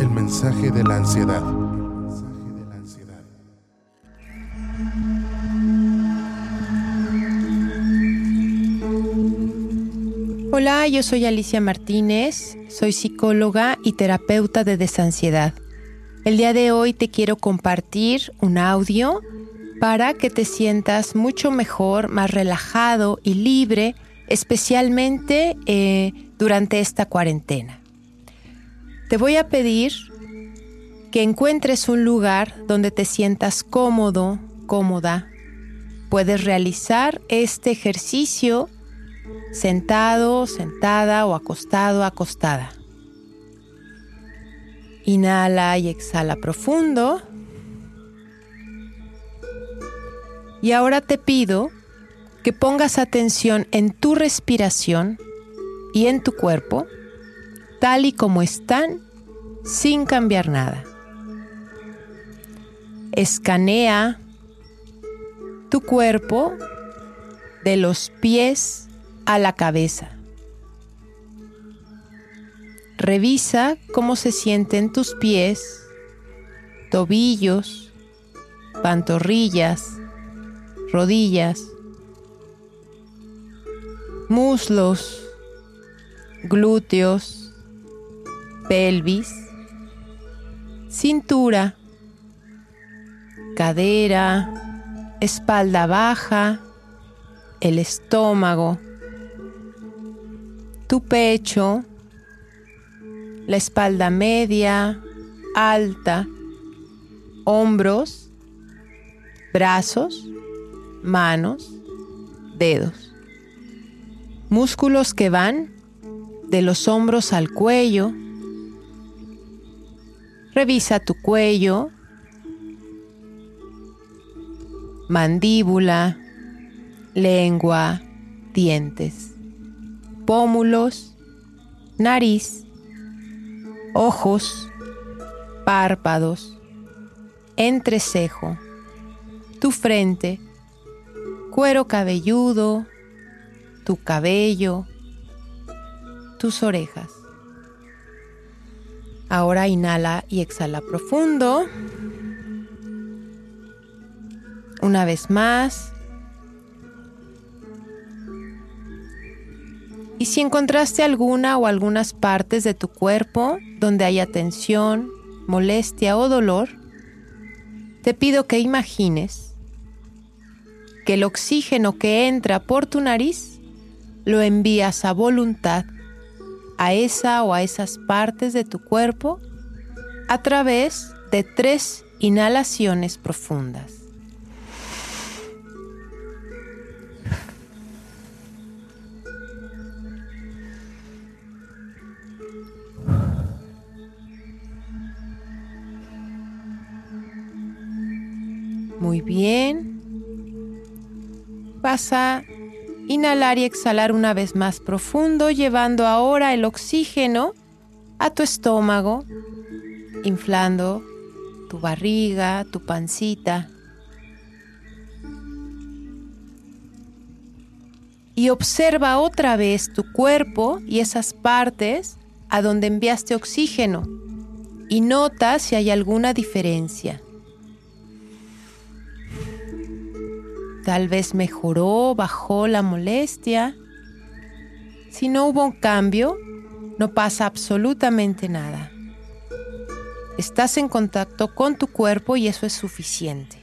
El mensaje de la ansiedad. Hola, yo soy Alicia Martínez, soy psicóloga y terapeuta de desansiedad. El día de hoy te quiero compartir un audio para que te sientas mucho mejor, más relajado y libre, especialmente eh, durante esta cuarentena. Te voy a pedir que encuentres un lugar donde te sientas cómodo, cómoda. Puedes realizar este ejercicio sentado, sentada o acostado, acostada. Inhala y exhala profundo. Y ahora te pido que pongas atención en tu respiración y en tu cuerpo, tal y como están, sin cambiar nada. Escanea tu cuerpo de los pies a la cabeza. Revisa cómo se sienten tus pies, tobillos, pantorrillas, rodillas, muslos, glúteos, pelvis, cintura, cadera, espalda baja, el estómago, tu pecho, la espalda media, alta, hombros, brazos, manos, dedos. Músculos que van de los hombros al cuello. Revisa tu cuello, mandíbula, lengua, dientes, pómulos, nariz, ojos, párpados, entrecejo, tu frente, cuero cabelludo, tu cabello, tus orejas. Ahora inhala y exhala profundo. Una vez más. Y si encontraste alguna o algunas partes de tu cuerpo donde haya tensión, molestia o dolor, te pido que imagines que el oxígeno que entra por tu nariz lo envías a voluntad a esa o a esas partes de tu cuerpo a través de tres inhalaciones profundas. Muy bien. Vas a inhalar y exhalar una vez más profundo, llevando ahora el oxígeno a tu estómago, inflando tu barriga, tu pancita. Y observa otra vez tu cuerpo y esas partes a donde enviaste oxígeno y nota si hay alguna diferencia. Tal vez mejoró, bajó la molestia. Si no hubo un cambio, no pasa absolutamente nada. Estás en contacto con tu cuerpo y eso es suficiente.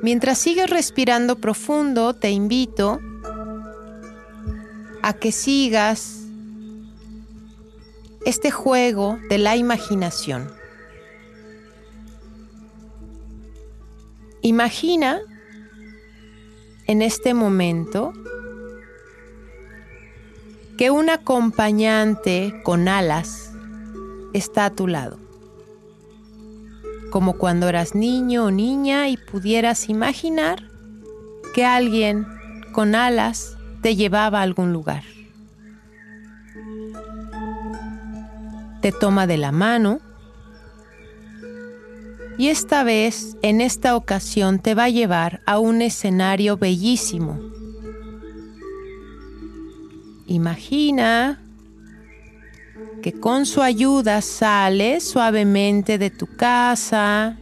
Mientras sigues respirando profundo, te invito a que sigas este juego de la imaginación. Imagina en este momento que un acompañante con alas está a tu lado, como cuando eras niño o niña y pudieras imaginar que alguien con alas te llevaba a algún lugar. Te toma de la mano y esta vez, en esta ocasión, te va a llevar a un escenario bellísimo. Imagina que con su ayuda sales suavemente de tu casa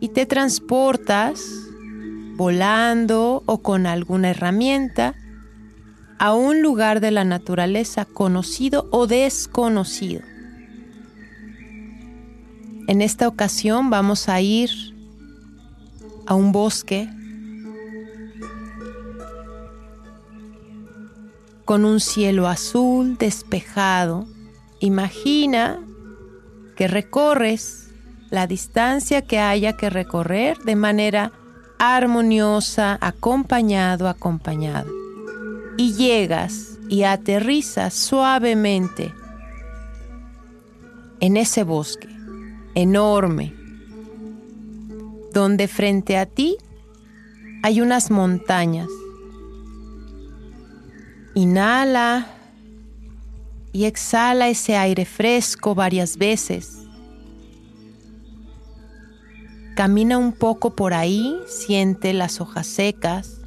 y te transportas volando o con alguna herramienta a un lugar de la naturaleza conocido o desconocido. En esta ocasión vamos a ir a un bosque con un cielo azul despejado. Imagina que recorres la distancia que haya que recorrer de manera armoniosa, acompañado, acompañado. Y llegas y aterrizas suavemente en ese bosque enorme, donde frente a ti hay unas montañas. Inhala y exhala ese aire fresco varias veces. Camina un poco por ahí, siente las hojas secas,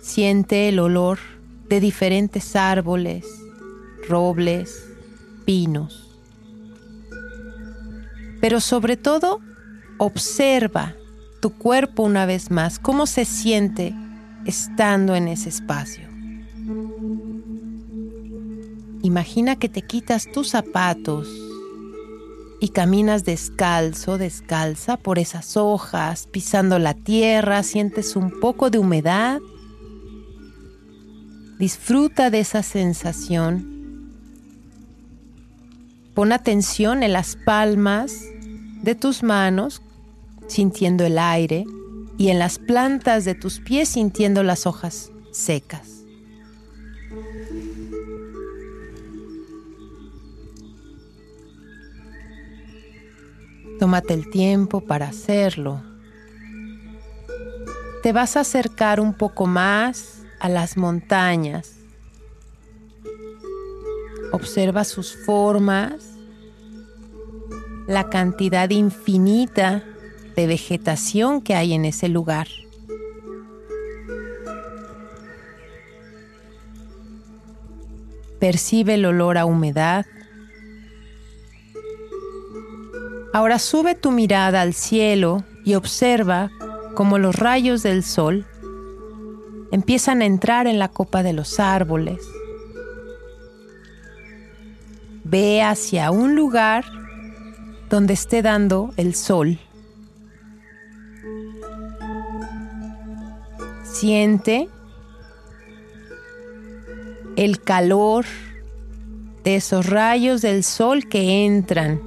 siente el olor de diferentes árboles, robles, pinos pero sobre todo observa tu cuerpo una vez más, cómo se siente estando en ese espacio. Imagina que te quitas tus zapatos y caminas descalzo, descalza por esas hojas, pisando la tierra, sientes un poco de humedad. Disfruta de esa sensación. Pon atención en las palmas de tus manos, sintiendo el aire, y en las plantas de tus pies, sintiendo las hojas secas. Tómate el tiempo para hacerlo. Te vas a acercar un poco más a las montañas. Observa sus formas la cantidad infinita de vegetación que hay en ese lugar. Percibe el olor a humedad. Ahora sube tu mirada al cielo y observa cómo los rayos del sol empiezan a entrar en la copa de los árboles. Ve hacia un lugar donde esté dando el sol. Siente el calor de esos rayos del sol que entran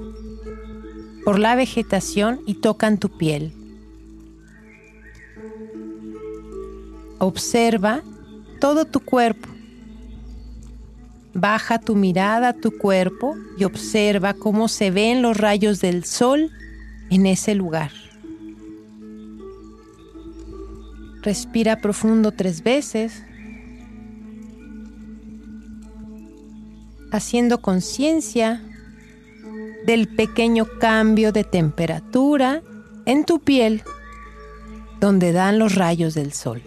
por la vegetación y tocan tu piel. Observa todo tu cuerpo Baja tu mirada a tu cuerpo y observa cómo se ven los rayos del sol en ese lugar. Respira profundo tres veces, haciendo conciencia del pequeño cambio de temperatura en tu piel donde dan los rayos del sol.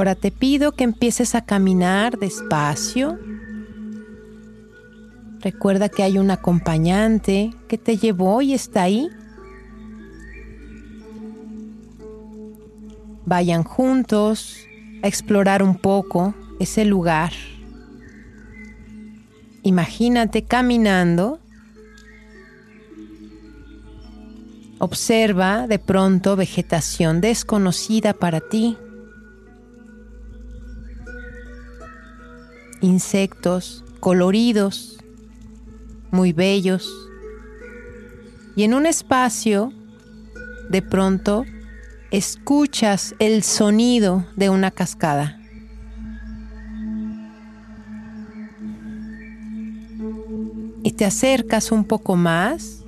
Ahora te pido que empieces a caminar despacio. Recuerda que hay un acompañante que te llevó y está ahí. Vayan juntos a explorar un poco ese lugar. Imagínate caminando. Observa de pronto vegetación desconocida para ti. Insectos coloridos, muy bellos. Y en un espacio, de pronto, escuchas el sonido de una cascada. Y te acercas un poco más.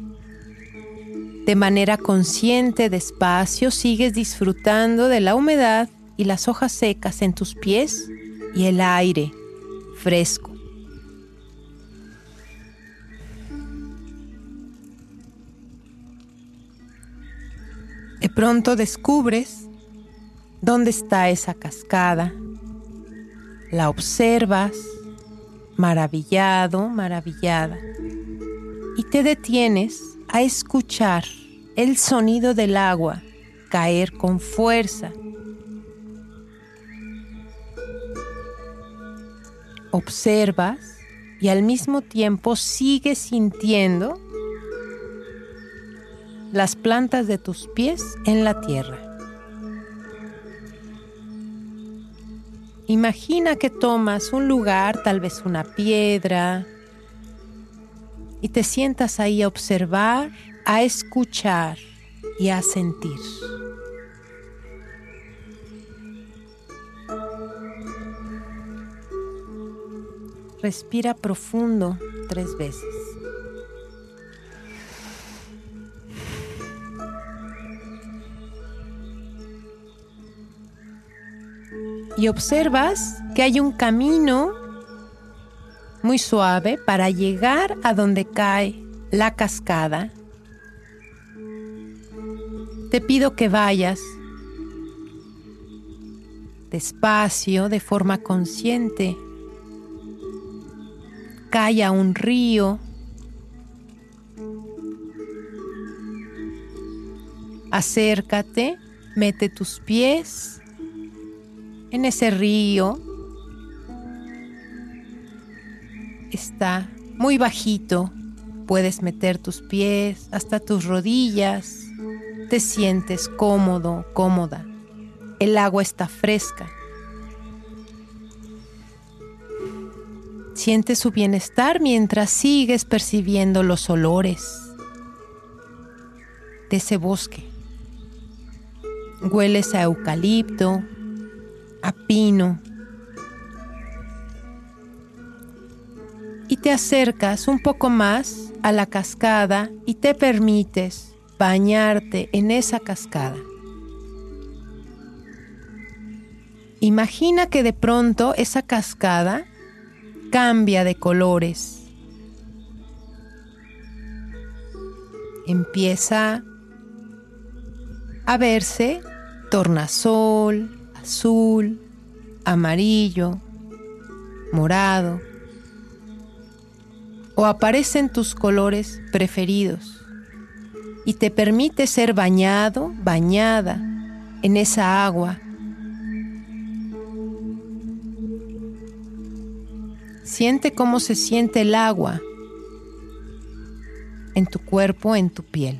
De manera consciente, despacio, sigues disfrutando de la humedad y las hojas secas en tus pies y el aire fresco. De pronto descubres dónde está esa cascada, la observas, maravillado, maravillada, y te detienes a escuchar el sonido del agua caer con fuerza. Observas y al mismo tiempo sigues sintiendo las plantas de tus pies en la tierra. Imagina que tomas un lugar, tal vez una piedra, y te sientas ahí a observar, a escuchar y a sentir. Respira profundo tres veces. Y observas que hay un camino muy suave para llegar a donde cae la cascada. Te pido que vayas despacio, de forma consciente. Cae a un río. Acércate, mete tus pies en ese río está muy bajito. Puedes meter tus pies hasta tus rodillas. Te sientes cómodo, cómoda. El agua está fresca. Sientes su bienestar mientras sigues percibiendo los olores de ese bosque. Hueles a eucalipto, a pino, y te acercas un poco más a la cascada y te permites bañarte en esa cascada. Imagina que de pronto esa cascada cambia de colores. Empieza a verse tornasol, azul, amarillo, morado o aparecen tus colores preferidos y te permite ser bañado, bañada en esa agua. Siente cómo se siente el agua en tu cuerpo, en tu piel.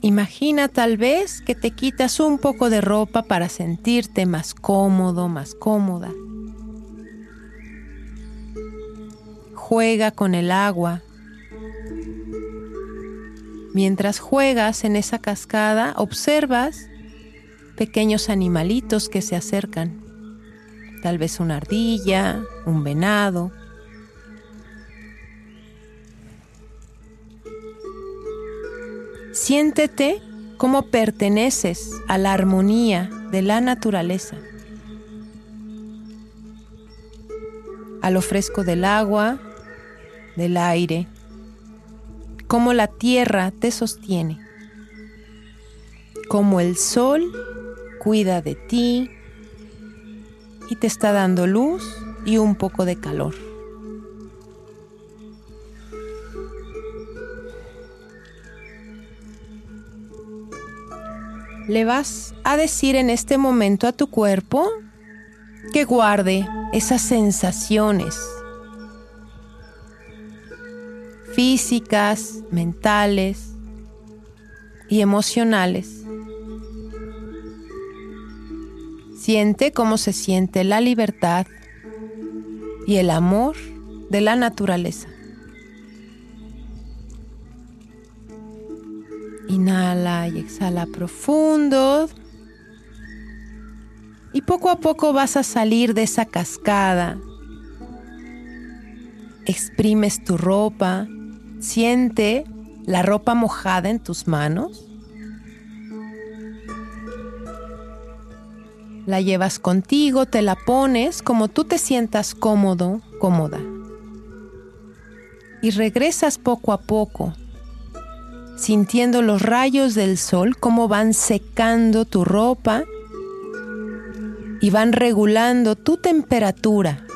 Imagina tal vez que te quitas un poco de ropa para sentirte más cómodo, más cómoda. Juega con el agua. Mientras juegas en esa cascada, observas pequeños animalitos que se acercan. Tal vez una ardilla, un venado, Siéntete como perteneces a la armonía de la naturaleza, a lo fresco del agua, del aire, como la tierra te sostiene, como el sol cuida de ti y te está dando luz y un poco de calor. le vas a decir en este momento a tu cuerpo que guarde esas sensaciones físicas, mentales y emocionales. Siente cómo se siente la libertad y el amor de la naturaleza. Inhala y exhala profundo. Y poco a poco vas a salir de esa cascada. Exprimes tu ropa. Siente la ropa mojada en tus manos. La llevas contigo, te la pones como tú te sientas cómodo, cómoda. Y regresas poco a poco, sintiendo los rayos del sol, cómo van secando tu ropa y van regulando tu temperatura.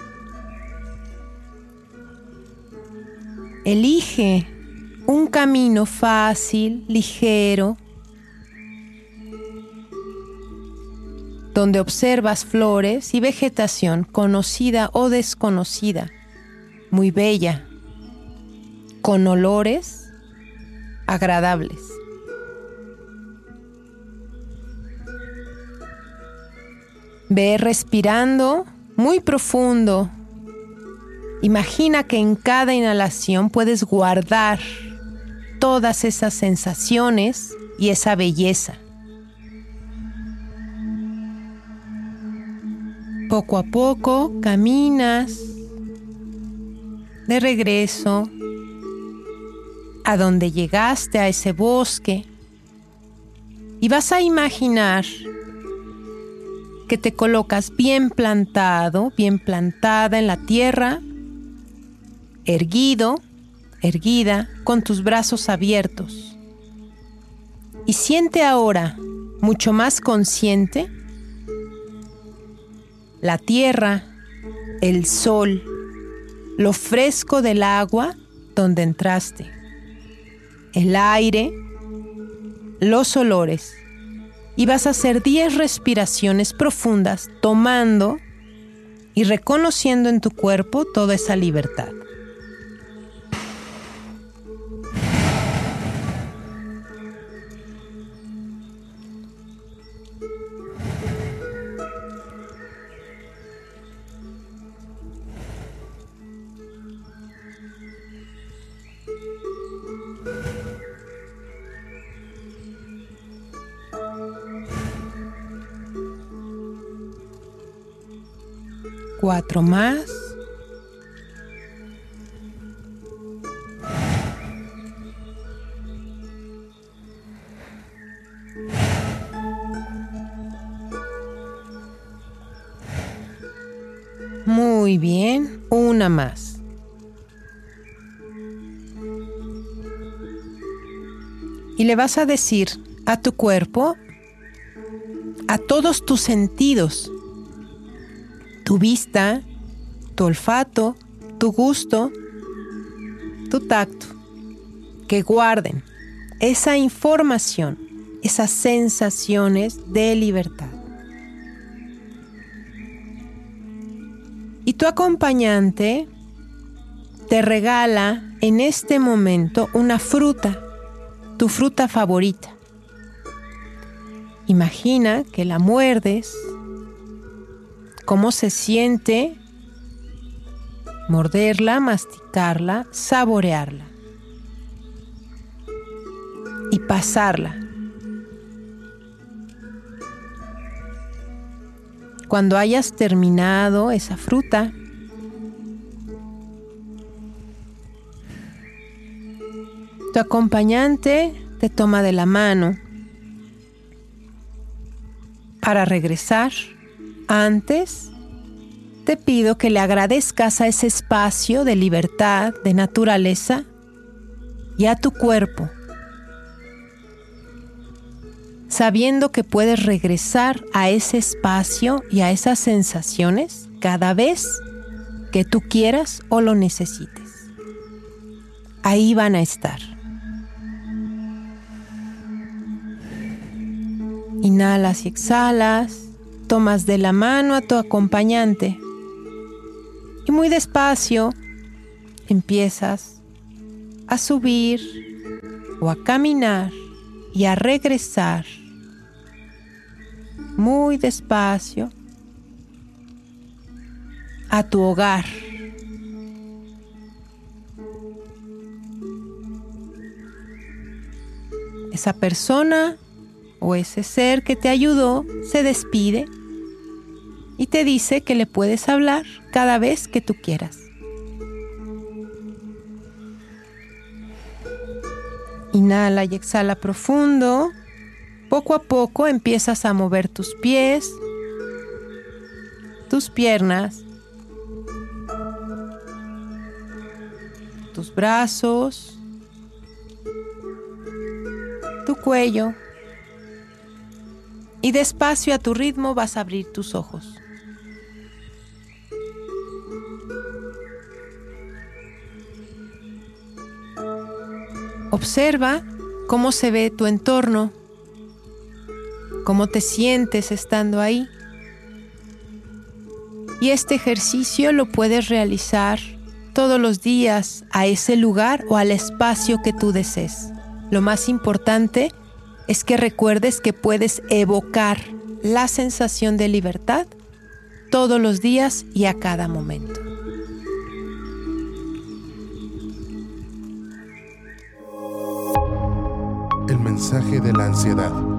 Elige un camino fácil, ligero, donde observas flores y vegetación conocida o desconocida, muy bella, con olores agradables. Ve respirando muy profundo. Imagina que en cada inhalación puedes guardar todas esas sensaciones y esa belleza. Poco a poco caminas de regreso a donde llegaste a ese bosque y vas a imaginar que te colocas bien plantado, bien plantada en la tierra, erguido, erguida, con tus brazos abiertos. Y siente ahora, mucho más consciente, la tierra, el sol, lo fresco del agua donde entraste, el aire, los olores. Y vas a hacer 10 respiraciones profundas tomando y reconociendo en tu cuerpo toda esa libertad. Cuatro más. Muy bien, una más. Y le vas a decir a tu cuerpo, a todos tus sentidos, tu vista, tu olfato, tu gusto, tu tacto, que guarden esa información, esas sensaciones de libertad. Y tu acompañante te regala en este momento una fruta, tu fruta favorita. Imagina que la muerdes cómo se siente morderla, masticarla, saborearla y pasarla. Cuando hayas terminado esa fruta, tu acompañante te toma de la mano para regresar antes, te pido que le agradezcas a ese espacio de libertad, de naturaleza y a tu cuerpo, sabiendo que puedes regresar a ese espacio y a esas sensaciones cada vez que tú quieras o lo necesites. Ahí van a estar. Inhalas y exhalas tomas de la mano a tu acompañante y muy despacio empiezas a subir o a caminar y a regresar muy despacio a tu hogar. Esa persona o ese ser que te ayudó se despide y te dice que le puedes hablar cada vez que tú quieras. Inhala y exhala profundo. Poco a poco empiezas a mover tus pies, tus piernas, tus brazos, tu cuello y despacio a tu ritmo vas a abrir tus ojos. Observa cómo se ve tu entorno, cómo te sientes estando ahí. Y este ejercicio lo puedes realizar todos los días a ese lugar o al espacio que tú desees. Lo más importante es que recuerdes que puedes evocar la sensación de libertad todos los días y a cada momento. El mensaje de la ansiedad.